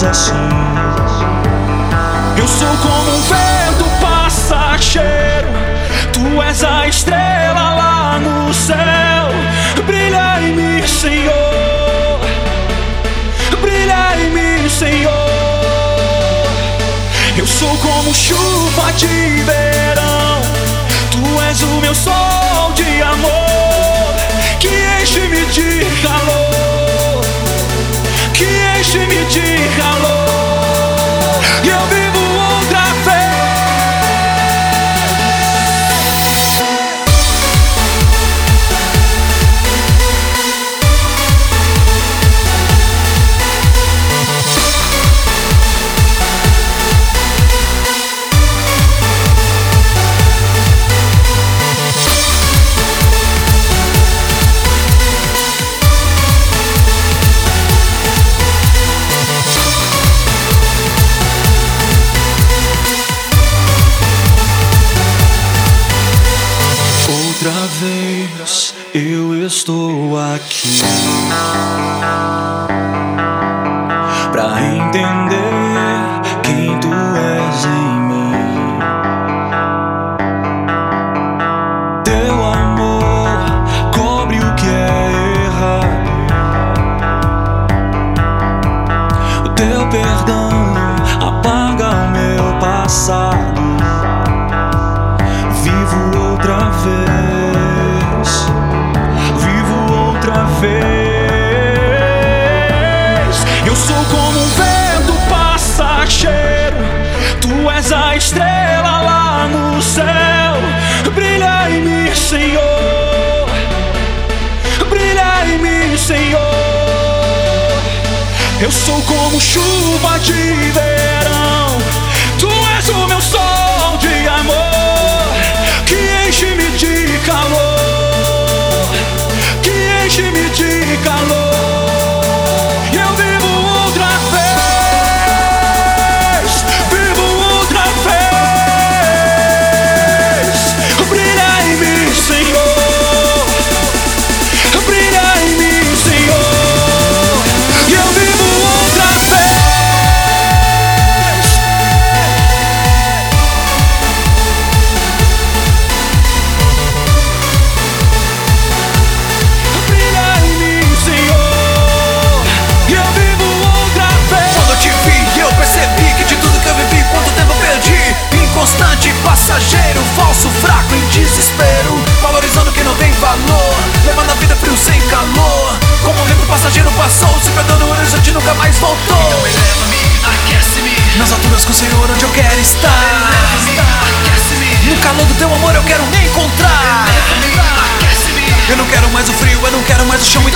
diz assim: Eu sou como um vento passageiro, tu és a estrela lá no céu. Brilha em mim, Senhor. Brilha em mim, Senhor. Eu sou como chuva de verão, tu és o meu sol de amor enche-me de calor. Vez eu estou aqui. Pra entender sou como um vento passageiro, tu és a estrela lá no céu. Brilha em mim, Senhor. Brilha em mim, Senhor. Eu sou como chuva de verão, passageiro, falso, fraco, em desespero. Valorizando quem não tem valor, levando a vida frio sem calor. Como um vento passageiro passou, se perdendo o horizonte nunca mais voltou. Então eleva-me, aquece-me. Nas alturas com o Senhor, onde eu quero estar. No calor do teu amor, eu quero me encontrar. Eu não quero mais o frio, eu não quero mais o chão,